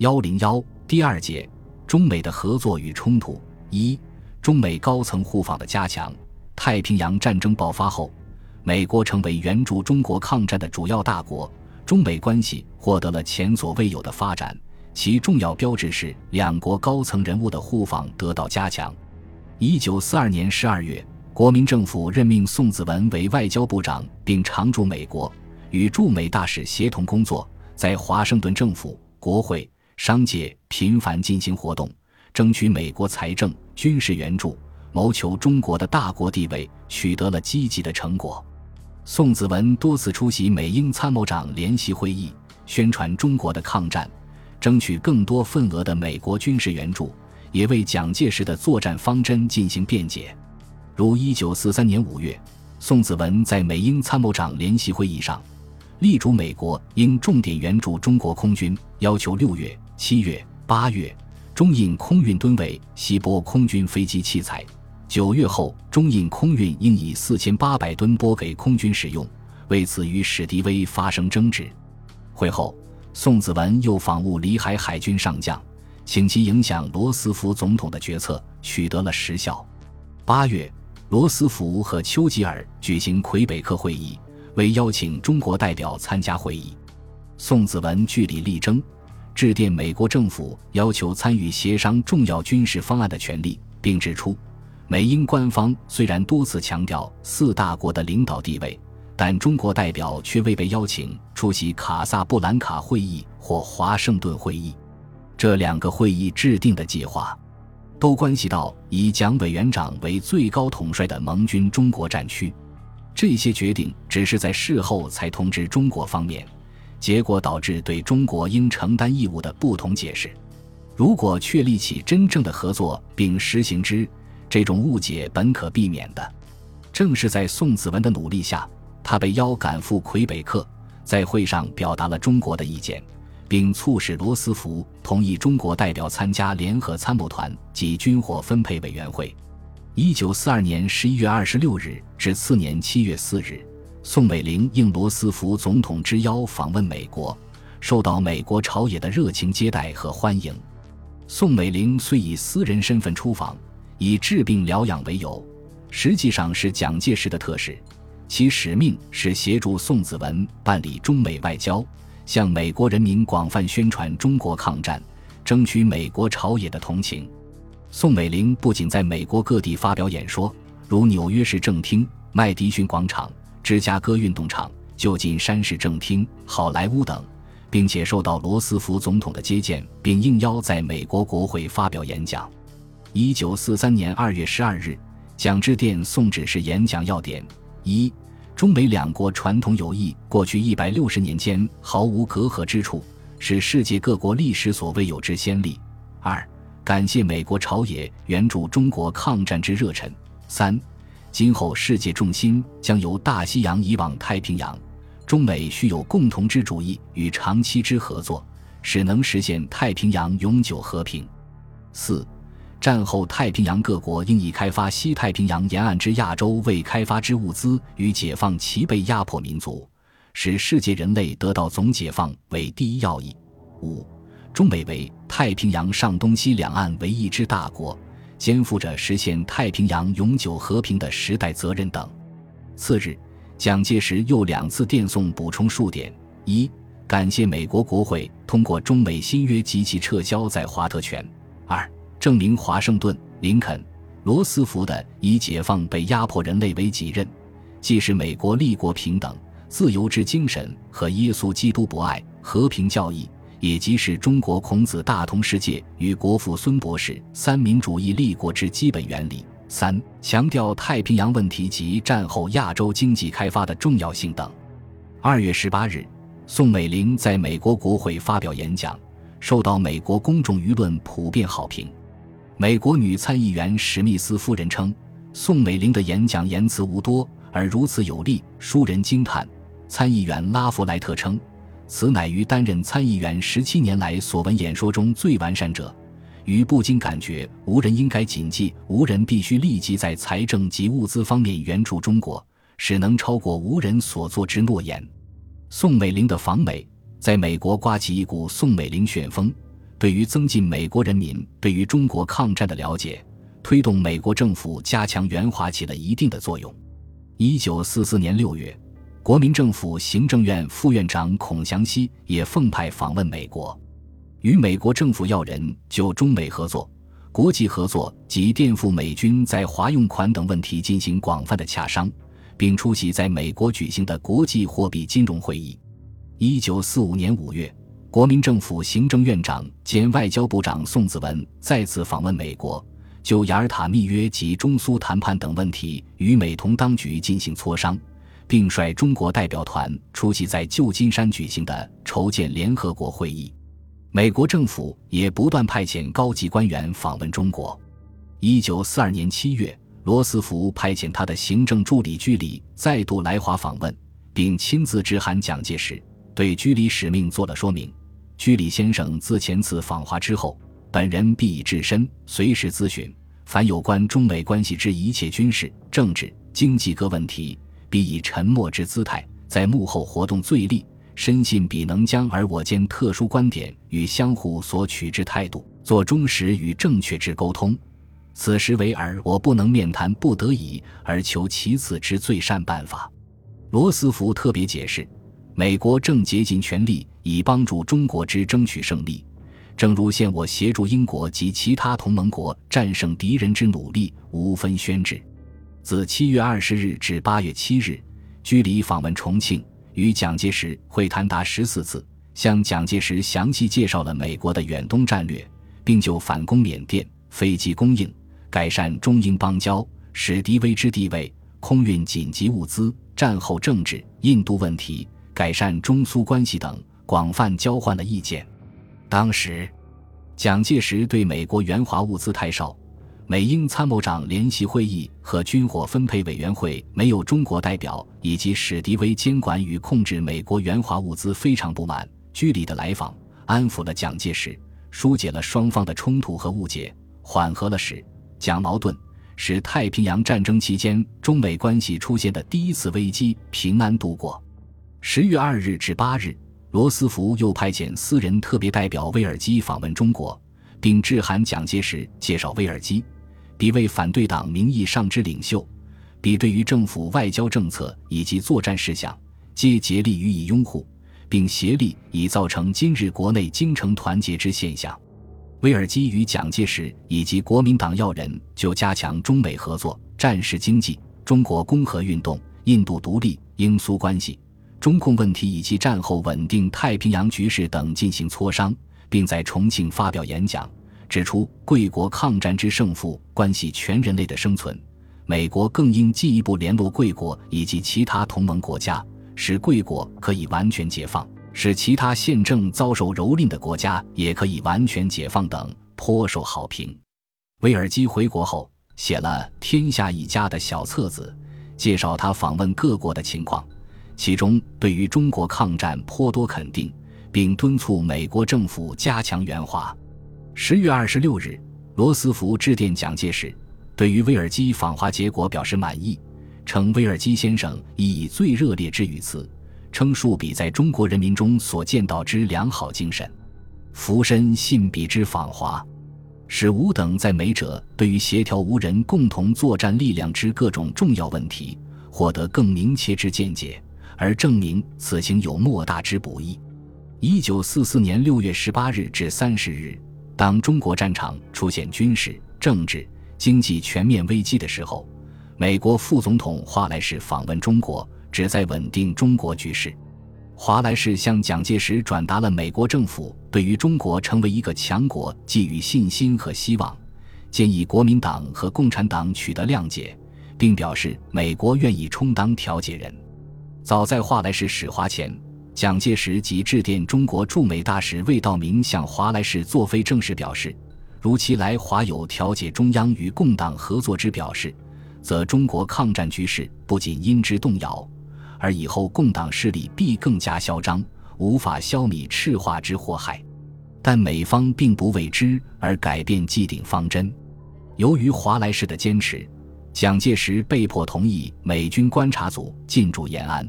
幺零幺第二节中美的合作与冲突一中美高层互访的加强。太平洋战争爆发后，美国成为援助中国抗战的主要大国，中美关系获得了前所未有的发展。其重要标志是两国高层人物的互访得到加强。一九四二年十二月，国民政府任命宋子文为外交部长，并常驻美国，与驻美大使协同工作，在华盛顿政府、国会、商界频繁进行活动，争取美国财政、军事援助。谋求中国的大国地位，取得了积极的成果。宋子文多次出席美英参谋长联席会议，宣传中国的抗战，争取更多份额的美国军事援助，也为蒋介石的作战方针进行辩解。如1943年5月，宋子文在美英参谋长联席会议上，力主美国应重点援助中国空军，要求6月、7月、8月中印空运吨位西拨空军飞机器材。九月后，中印空运应以四千八百吨拨给空军使用。为此，与史迪威发生争执。会后，宋子文又访问里海海军上将，请其影响罗斯福总统的决策，取得了实效。八月，罗斯福和丘吉尔举行魁北克会议，为邀请中国代表参加会议。宋子文据理力争，致电美国政府，要求参与协商重要军事方案的权利，并指出。美英官方虽然多次强调四大国的领导地位，但中国代表却未被邀请出席卡萨布兰卡会议或华盛顿会议。这两个会议制定的计划，都关系到以蒋委员长为最高统帅的盟军中国战区。这些决定只是在事后才通知中国方面，结果导致对中国应承担义务的不同解释。如果确立起真正的合作并实行之，这种误解本可避免的，正是在宋子文的努力下，他被邀赶赴魁北克，在会上表达了中国的意见，并促使罗斯福同意中国代表参加联合参谋团及军火分配委员会。一九四二年十一月二十六日至次年七月四日，宋美龄应罗斯福总统之邀访问美国，受到美国朝野的热情接待和欢迎。宋美龄虽以私人身份出访。以治病疗养为由，实际上是蒋介石的特使，其使命是协助宋子文办理中美外交，向美国人民广泛宣传中国抗战，争取美国朝野的同情。宋美龄不仅在美国各地发表演说，如纽约市政厅、麦迪逊广场、芝加哥运动场、旧金山市政厅、好莱坞等，并且受到罗斯福总统的接见，并应邀在美国国会发表演讲。一九四三年二月十二日，蒋致电宋指示演讲要点：一、中美两国传统友谊过去一百六十年间毫无隔阂之处，是世界各国历史所未有之先例；二、感谢美国朝野援助中国抗战之热忱；三、今后世界重心将由大西洋移往太平洋，中美需有共同之主义与长期之合作，使能实现太平洋永久和平；四。战后，太平洋各国应以开发西太平洋沿岸之亚洲未开发之物资与解放其被压迫民族，使世界人类得到总解放为第一要义。五，中美为太平洋上东西两岸唯一之大国，肩负着实现太平洋永久和平的时代责任等。次日，蒋介石又两次电送补充数点：一，感谢美国国会通过中美新约及其撤销在华特权；二。证明华盛顿、林肯、罗斯福的以解放被压迫人类为己任，既是美国立国平等、自由之精神和耶稣基督博爱、和平教义，也即是中国孔子大同世界与国父孙博士三民主义立国之基本原理。三、强调太平洋问题及战后亚洲经济开发的重要性等。二月十八日，宋美龄在美国国会发表演讲，受到美国公众舆论普遍好评。美国女参议员史密斯夫人称，宋美龄的演讲言辞无多，而如此有力，殊人惊叹。参议员拉弗莱特称，此乃于担任参议员十七年来所闻演说中最完善者，于不禁感觉无人应该谨记，无人必须立即在财政及物资方面援助中国，使能超过无人所作之诺言。宋美龄的访美，在美国刮起一股宋美龄旋风。对于增进美国人民对于中国抗战的了解，推动美国政府加强援华起了一定的作用。一九四四年六月，国民政府行政院副院长孔祥熙也奉派访问美国，与美国政府要人就中美合作、国际合作及垫付美军在华用款等问题进行广泛的洽商，并出席在美国举行的国际货币金融会议。一九四五年五月，国民政府行政院长兼外交部长宋子文再次访问美国。就雅尔塔密约及中苏谈判等问题与美同当局进行磋商，并率中国代表团出席在旧金山举行的筹建联合国会议。美国政府也不断派遣高级官员访问中国。一九四二年七月，罗斯福派遣他的行政助理居里再度来华访问，并亲自致函蒋介石，对居里使命做了说明。居里先生自前次访华之后。本人必以至身，随时咨询，凡有关中美关系之一切军事、政治、经济各问题，必以沉默之姿态，在幕后活动最力。深信彼能将而我间特殊观点与相互所取之态度，做忠实与正确之沟通。此时为尔我不能面谈，不得已而求其次之最善办法。罗斯福特别解释，美国正竭尽全力以帮助中国之争取胜利。正如现我协助英国及其他同盟国战胜敌人之努力，无分宣制。自七月二十日至八月七日，居里访问重庆，与蒋介石会谈达十四次，向蒋介石详细介绍了美国的远东战略，并就反攻缅甸、飞机供应、改善中英邦交、史迪威之地位、空运紧急物资、战后政治、印度问题、改善中苏关系等广泛交换了意见。当时，蒋介石对美国援华物资太少，美英参谋长联席会议和军火分配委员会没有中国代表，以及史迪威监管与控制美国援华物资非常不满。居里的来访安抚了蒋介石，疏解了双方的冲突和误解，缓和了史蒋矛盾，使太平洋战争期间中美关系出现的第一次危机平安度过。十月二日至八日。罗斯福又派遣私人特别代表威尔基访问中国，并致函蒋介石介绍威尔基，彼为反对党名义上之领袖，彼对于政府外交政策以及作战事项，皆竭力予以拥护，并协力以造成今日国内精诚团结之现象。威尔基与蒋介石以及国民党要人就加强中美合作、战时经济、中国攻和运动、印度独立、英苏关系。中共问题以及战后稳定太平洋局势等进行磋商，并在重庆发表演讲，指出贵国抗战之胜负关系全人类的生存，美国更应进一步联络贵国以及其他同盟国家，使贵国可以完全解放，使其他现正遭受蹂躏的国家也可以完全解放等，颇受好评。威尔基回国后写了《天下一家》的小册子，介绍他访问各国的情况。其中对于中国抗战颇多肯定，并敦促美国政府加强援华。十月二十六日，罗斯福致电蒋介石，对于威尔基访华结果表示满意，称威尔基先生已以最热烈之语词，称述彼在中国人民中所见到之良好精神，福深信彼之访华，使吾等在美者对于协调无人共同作战力量之各种重要问题，获得更明切之见解。而证明此行有莫大之补益。一九四四年六月十八日至三十日，当中国战场出现军事、政治、经济全面危机的时候，美国副总统华莱士访问中国，旨在稳定中国局势。华莱士向蒋介石转达了美国政府对于中国成为一个强国寄予信心和希望，建议国民党和共产党取得谅解，并表示美国愿意充当调解人。早在华莱士使华前，蒋介石即致电中国驻美大使魏道明，向华莱士作非正式表示，如其来华有调解中央与共党合作之表示，则中国抗战局势不仅因之动摇，而以后共党势力必更加嚣张，无法消弭赤化之祸害。但美方并不为之而改变既定方针。由于华莱士的坚持。蒋介石被迫同意美军观察组进驻延安。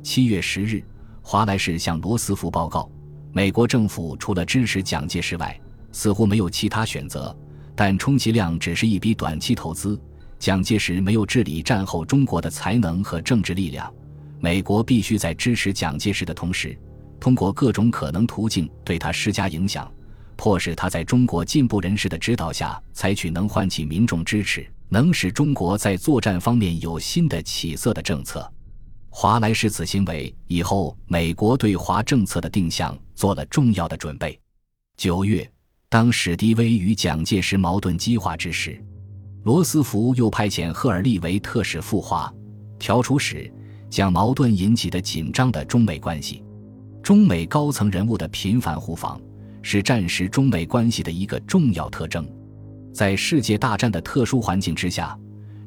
七月十日，华莱士向罗斯福报告，美国政府除了支持蒋介石外，似乎没有其他选择。但充其量只是一笔短期投资。蒋介石没有治理战后中国的才能和政治力量，美国必须在支持蒋介石的同时，通过各种可能途径对他施加影响，迫使他在中国进步人士的指导下，采取能唤起民众支持、能使中国在作战方面有新的起色的政策。华莱士此行为以后，美国对华政策的定向做了重要的准备。九月，当史迪威与蒋介石矛盾激化之时，罗斯福又派遣赫尔利为特使赴华，调处使，将矛盾引起的紧张的中美关系。中美高层人物的频繁互访，是战时中美关系的一个重要特征。在世界大战的特殊环境之下。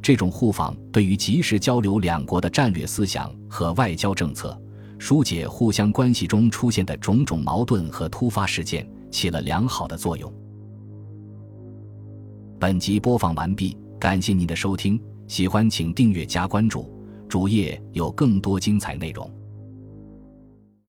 这种互访对于及时交流两国的战略思想和外交政策，疏解互相关系中出现的种种矛盾和突发事件起了良好的作用。本集播放完毕，感谢您的收听，喜欢请订阅加关注，主页有更多精彩内容。